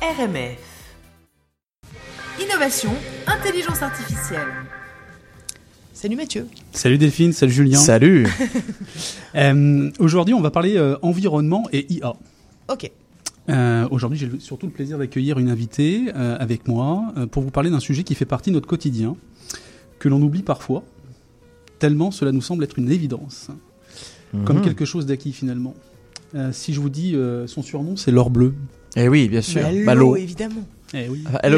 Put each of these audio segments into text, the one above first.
RMF. Innovation, intelligence artificielle. Salut Mathieu. Salut Delphine, salut Julien. Salut. Euh, Aujourd'hui, on va parler euh, environnement et IA. Ok. Euh, Aujourd'hui, j'ai surtout le plaisir d'accueillir une invitée euh, avec moi euh, pour vous parler d'un sujet qui fait partie de notre quotidien, que l'on oublie parfois, tellement cela nous semble être une évidence, comme Mhm. quelque chose d'acquis finalement. Euh, si je vous dis euh, son surnom, c'est l'or bleu. Eh oui, bien sûr. Bah, l'eau, évidemment. Eh oui. Elle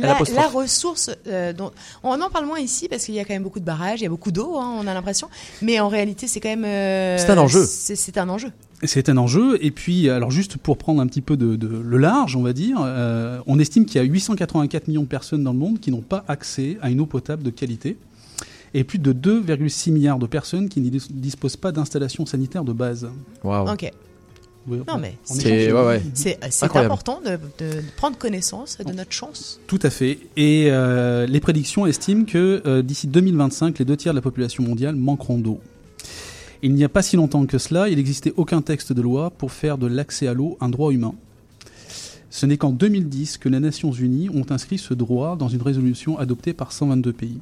la, ressource euh, dont on en parle moins ici parce qu'il y a quand même beaucoup de barrages, il y a beaucoup d'eau, hein, on a l'impression. Mais en réalité, c'est quand même. euh, C'est un enjeu. C'est un enjeu. C'est un enjeu. Et puis, alors juste pour prendre un petit peu de, de- le large, on va dire, euh, on estime qu'il y a 884 millions de personnes dans le monde qui n'ont pas accès à une eau potable de qualité. Et plus de 2,6 milliards de personnes qui ne dis- disposent pas d'installation sanitaire de base. Waouh. Ok. Oui, Non, mais C'est ouais, ouais. Incroyable. important de, de- de prendre connaissance de notre chance. Tout à fait. Et euh, les prédictions estiment que euh, d'ici 2025, les deux tiers de la population mondiale manqueront d'eau. Il n'y a pas si longtemps que cela, il n'existait aucun texte de loi pour faire de l'accès à l'eau un droit humain. Ce n'est qu'en 2010 que les Nations Unies ont inscrit ce droit dans une résolution adoptée par 122 pays.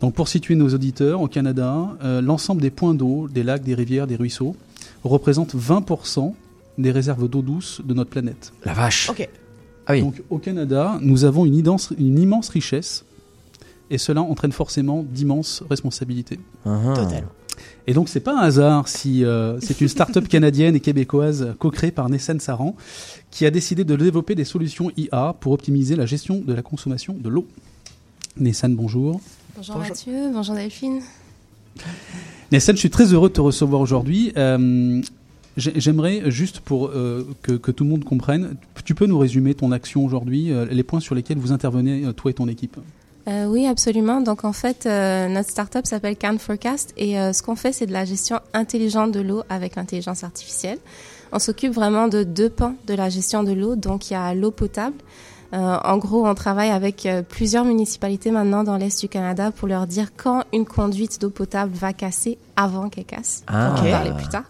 Donc pour situer nos auditeurs, au Canada, euh, l'ensemble des points d'eau, des lacs, des rivières, des ruisseaux, représente 20% des réserves d'eau douce de notre planète. La vache. Ok. Ah oui. Donc au Canada, nous avons une, immense richesse et cela entraîne forcément d'immenses responsabilités. Uh-huh. Totalement. Et donc c'est pas un hasard si euh, c'est une start-up canadienne et québécoise co-créée par Nessan Saran qui a décidé de développer des solutions IA pour optimiser la gestion de la consommation de l'eau. Nessan, bonjour. Bonjour, Bonjour. Mathieu, bonjour Delphine. Nessan, je suis très heureux de te recevoir aujourd'hui. Euh, j'ai- J'aimerais juste pour euh, que, tout le monde comprenne, tu peux nous résumer ton action aujourd'hui, euh, les points sur lesquels vous intervenez, toi et ton équipe? Oui, absolument. Donc en fait, notre startup s'appelle Can Forecast et ce qu'on fait, c'est de la gestion intelligente de l'eau avec l'intelligence artificielle. On s'occupe vraiment de deux pans de la gestion de l'eau. Donc il y a l'eau potable. Euh, en gros, on travaille avec euh, plusieurs municipalités maintenant dans l'est du Canada pour leur dire quand une conduite d'eau potable va casser avant qu'elle casse. Ah. On va parler plus tard.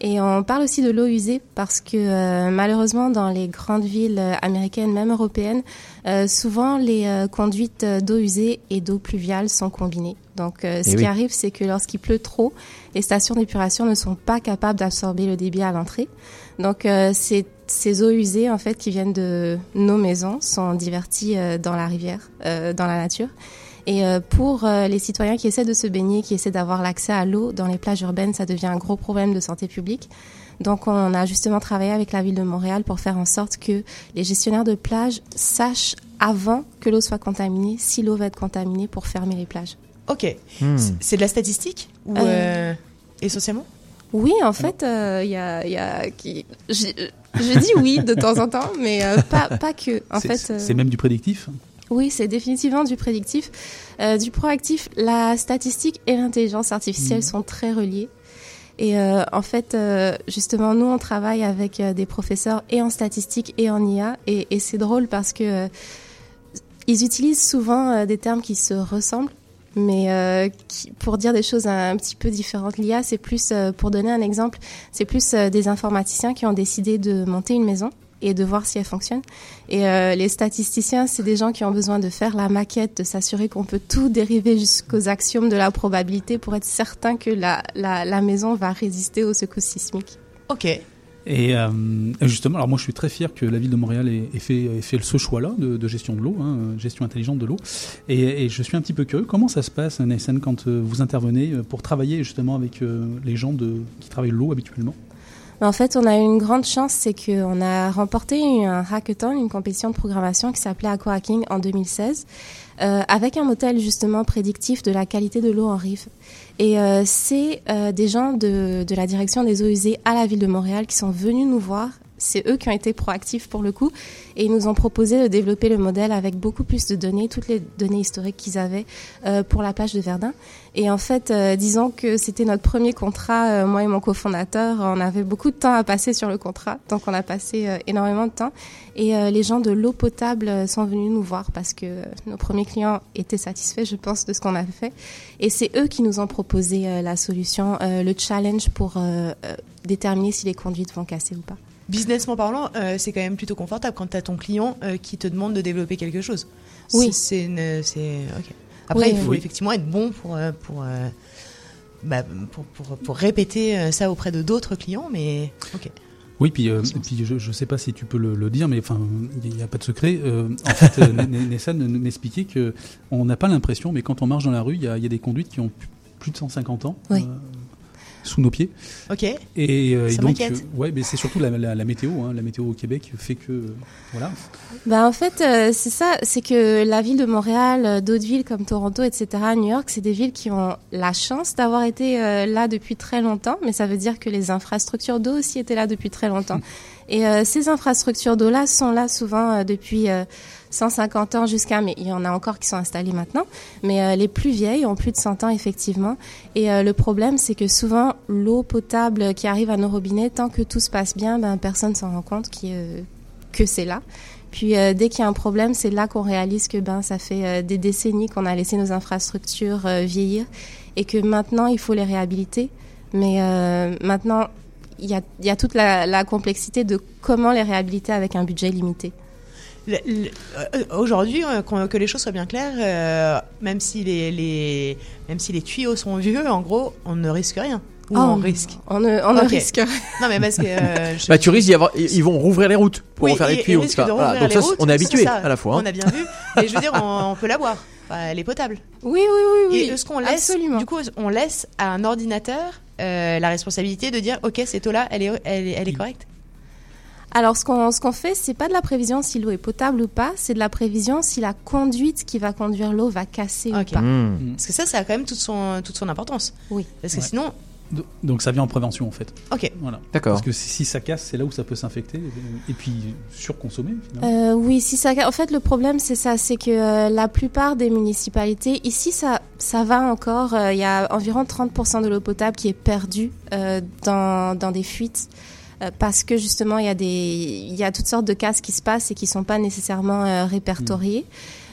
Et on parle aussi de l'eau usée parce que euh, malheureusement dans les grandes villes américaines, même européennes, souvent les conduites d'eau usée et d'eau pluviale sont combinées. Donc euh, ce Eh qui oui. arrive, c'est que lorsqu'il pleut trop, les stations d'épuration ne sont pas capables d'absorber le débit à l'entrée. Donc euh, ces, ces eaux usées en fait qui viennent de nos maisons sont diverties euh, dans la rivière, euh, dans la nature. Et euh, pour les citoyens qui essaient de se baigner, qui essaient d'avoir l'accès à l'eau dans les plages urbaines, ça devient un gros problème de santé publique. Donc on a justement travaillé avec la ville de Montréal pour faire en sorte que les gestionnaires de plages sachent avant que l'eau soit contaminée, si l'eau va être contaminée pour fermer les plages. Ok. Hmm. C'est- de la statistique ou Euh, euh, essentiellement? Oui, en fait, euh, il y a, y a qui, je, je dis oui de temps en temps, mais euh, pas pas que. En C'est- fait, c'est euh, même du prédictif? Oui, c'est définitivement du prédictif. Euh, du proactif, la statistique et l'intelligence artificielle sont très reliées. Et euh, en fait, euh, justement, nous, on travaille avec euh, des professeurs et en statistique et en IA. Et, et c'est drôle parce que euh, ils utilisent souvent euh, des termes qui se ressemblent, mais euh, pour dire des choses un, petit peu différentes. L'IA, c'est plus, euh, pour donner un exemple, c'est plus euh, des informaticiens qui ont décidé de monter une maison et de voir si elle fonctionne. Et les statisticiens, c'est des gens qui ont besoin de faire la maquette, de s'assurer qu'on peut tout dériver jusqu'aux axiomes de la probabilité pour être certain que la, la maison va résister aux secousses sismiques. Ok. Et euh, justement, alors moi je suis très fier que la ville de Montréal ait, ait fait, ait fait ce choix-là de, gestion de l'eau, hein, gestion intelligente de l'eau. Et, je suis un petit peu curieux, comment ça se passe, Nathan, quand euh, vous intervenez euh, pour travailler justement avec euh, les gens qui travaillent l'eau habituellement? En fait, on a eu une grande chance, c'est qu'on a remporté un hackathon, une compétition de programmation qui s'appelait Aquahacking en 2016, euh, avec un modèle justement prédictif de la qualité de l'eau en rive. Et euh, c'est euh, des gens de, de la direction des eaux usées à la ville de Montréal qui sont venus nous voir. C'est eux qui ont été proactifs pour le coup et ils nous ont proposé de développer le modèle avec beaucoup plus de données, toutes les données historiques qu'ils avaient euh, pour la plage de Verdun. Et en fait, euh, disons que c'était notre premier contrat, euh, moi et mon cofondateur, on avait beaucoup de temps à passer sur le contrat, donc on a passé euh, énormément de temps. Et euh, les gens de l'eau potable sont venus nous voir parce que nos premiers clients étaient satisfaits, je pense, de ce qu'on avait fait. Et c'est eux qui nous ont proposé la solution, le challenge pour déterminer si les conduites vont casser ou pas. Businessment parlant, euh, c'est quand même plutôt confortable quand tu as ton client euh, qui te demande de développer quelque chose. Oui. C'est une- c'est ok. Après, Oui. il faut Oui. effectivement être bon pour euh, pour, euh, bah, pour, pour, pour répéter euh, ça auprès de d'autres clients, mais ok. Oui, puis, euh, puis je ne sais pas si tu peux le, le dire, mais enfin, il n'y a pas de secret. Euh, en fait, euh, N- N- Nessan m'expliquait que on n'a pas l'impression, mais quand on marche dans la rue, il y a, il y a des conduites qui ont plus- plus de 150 ans Oui. euh, sous nos pieds. Ok. Et, euh, et donc, euh, ouais, mais c'est surtout la, la- la météo. hein. La météo au Québec fait que, euh, voilà. Bah en fait, euh, c'est ça, c'est que la ville de Montréal, euh, d'autres villes comme Toronto, etc., New York, c'est des villes qui ont la chance d'avoir été euh, là depuis très longtemps, mais ça veut dire que les infrastructures d'eau aussi étaient là depuis très longtemps. Et euh, ces infrastructures d'eau-là sont là souvent euh, depuis euh, 150 ans jusqu'à, mais il y en a encore qui sont installées maintenant, mais euh, les plus vieilles ont plus de 100 ans effectivement. Et euh, le problème, c'est que souvent l'eau potable qui arrive à nos robinets, tant que tout se passe bien, ben personne s'en rend compte qui, euh, que c'est là. Puis dès qu'il y a un problème, c'est là qu'on réalise que ben ça fait des décennies qu'on a laissé nos infrastructures vieillir et que maintenant il faut les réhabiliter. Mais maintenant il y a, il y a toute la, la complexité de comment les réhabiliter avec un budget limité. Euh, Aujourd'hui, euh, que les choses soient bien claires, euh, même si les, les même si les tuyaux sont vieux, en gros, on ne risque rien. Ou Oh, on risque. On ne, on ne Ok. risque. Non, mais parce que euh, je- Bah, tu risques d'y avoir. Ils vont rouvrir les routes pour Oui, refaire les tuyaux. de Voilà. Donc les ça, routes, on est habitué ça, à la fois. hein. On a bien vu. Mais je veux dire, on, on peut la boire. Enfin, elle est potable. Oui, oui, oui, oui. Et est-ce qu'on laisse, Absolument. du coup, on laisse à un ordinateur euh, la responsabilité de dire, ok, cette eau-là, elle est, elle est, elle est correcte. Alors, ce qu'on ce qu'on fait, c'est pas de la prévision si l'eau est potable ou pas, c'est de la prévision si la conduite qui va conduire l'eau va casser ou pas. Mmh. Parce que ça, ça a quand même toute son, toute son importance. Oui. Parce que Ouais. sinon, Donc ça vient en prévention en fait. ok. Voilà. D'accord. Parce que si, si ça casse, c'est là où ça peut s'infecter et, puis surconsommer finalement. Euh, oui, si ça. En fait, le problème, c'est ça, c'est que euh, la plupart des municipalités, ici, ça, ça va encore. euh, Il y a environ 30% de l'eau potable qui est perdue euh, dans, dans des fuites. Parce que justement, il y, a des, il y a toutes sortes de cas qui se passent et qui sont pas nécessairement euh, répertoriés.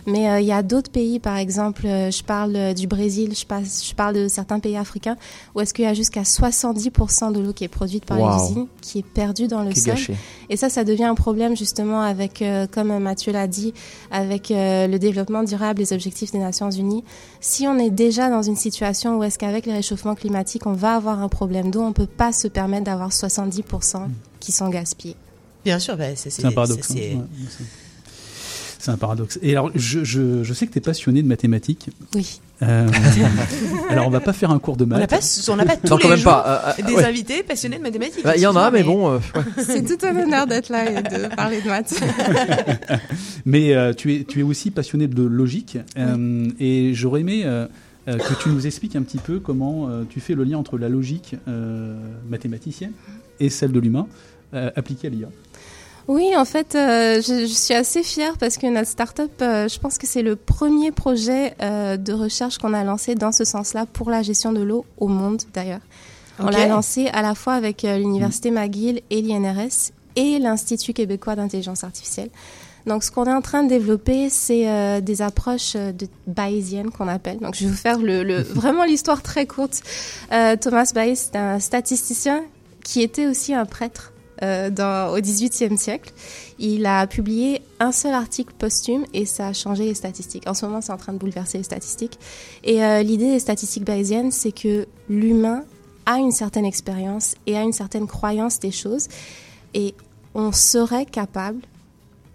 Mais euh, il y a d'autres pays, par exemple, euh, je parle euh, du Brésil, je, passe, je parle de certains pays africains, où est-ce qu'il y a jusqu'à 70% de l'eau qui est produite par Wow. les usines, qui est perdue dans le Qui sol. gâché. Et ça, ça devient un problème justement avec, euh, comme Mathieu l'a dit, avec euh, le développement durable, les objectifs des Nations Unies. Si on est déjà dans une situation où est-ce qu'avec les réchauffements climatiques, on va avoir un problème d'eau, on peut pas se permettre d'avoir 70% qui sont gaspillés. Bien sûr, bah, c'est C'est un paradoxe. C'est- un paradoxe. Et alors, je, je, je sais que tu es passionné de mathématiques. Oui. Euh, alors, on va pas faire un cours de On n'a maths. pas, on n'a pas tous Non, quand les même jours pas. euh, euh, des ouais. invités passionnés de mathématiques. Bah, Il y en a, mais bon. euh, ouais. C'est tout un honneur d'être là et de parler de maths. Mais euh, tu, es, tu es aussi passionné de logique. euh, Et j'aurais aimé que tu nous expliques un petit peu comment euh, tu fais le lien entre la logique euh, mathématicienne et celle de l'humain euh, appliquée à l'IA. Oui, en fait, euh, je, je suis assez fière parce que notre start-up, euh, je pense que c'est le premier projet euh, de recherche qu'on a lancé dans ce sens-là pour la gestion de l'eau au monde, d'ailleurs. On l'a lancé à la fois avec euh, l'Université McGill et l'INRS et l'Institut québécois d'intelligence artificielle. Donc, ce qu'on est en train de développer, c'est euh, des approches euh, de bayésiennes qu'on appelle. Donc, je vais vous faire le, le- vraiment l'histoire très courte. Euh, Thomas Bayes, c'est un statisticien qui était aussi un prêtre euh, dans, au XVIIIe siècle. Il a publié un seul article posthume et ça a changé les statistiques. En ce moment, c'est en train de bouleverser les statistiques. Et euh, l'idée des statistiques bayésiennes, c'est que l'humain a une certaine expérience et a une certaine croyance des choses. Et on serait capable,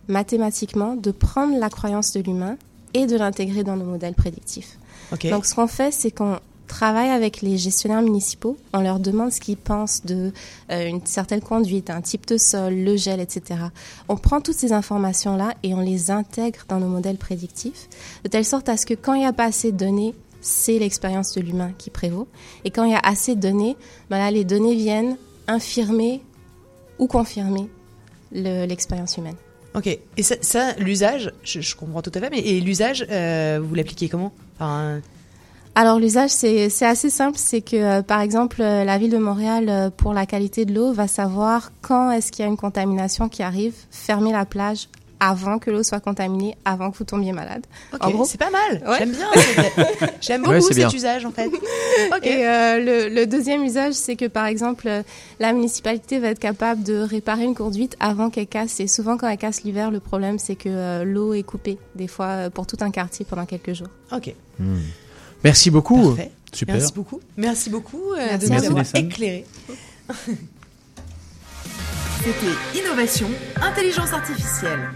mathématiquement, de prendre la croyance de l'humain et de l'intégrer dans nos modèles prédictifs. Donc, ce qu'on fait, c'est qu'on travaille avec les gestionnaires municipaux. On leur demande ce qu'ils pensent de euh, une certaine conduite, un type de sol, le gel, etc. On prend toutes ces informations-là et on les intègre dans nos modèles prédictifs, de telle sorte à ce que quand il n'y a pas assez de données, c'est l'expérience de l'humain qui prévaut. Et quand il y a assez de données, ben là, les données viennent infirmer ou confirmer le- l'expérience humaine. Ok. Et ça, l'usage, je, comprends tout à fait, mais l'usage, euh, vous l'appliquez comment? Alors l'usage, c'est c'est assez simple. C'est que, euh, par exemple, euh, la ville de Montréal, euh, pour la qualité de l'eau, va savoir quand est-ce qu'il y a une contamination qui arrive, fermer la plage avant que l'eau soit contaminée, avant que vous tombiez malade. Ok, En gros- c'est pas mal. Ouais. J'aime bien. J'aime beaucoup Ouais, c'est cet bien. usage en fait. Et euh, le, le deuxième usage, c'est que par exemple, la municipalité va être capable de réparer une conduite avant qu'elle casse. Et souvent, quand elle casse l'hiver, le problème, c'est que euh, l'eau est coupée, des fois pour tout un quartier pendant quelques jours. Ok. Merci beaucoup. Parfait. Super. Merci beaucoup. Merci beaucoup euh, Merci de nous avoir éclairés. C'était Innovation, Intelligence Artificielle.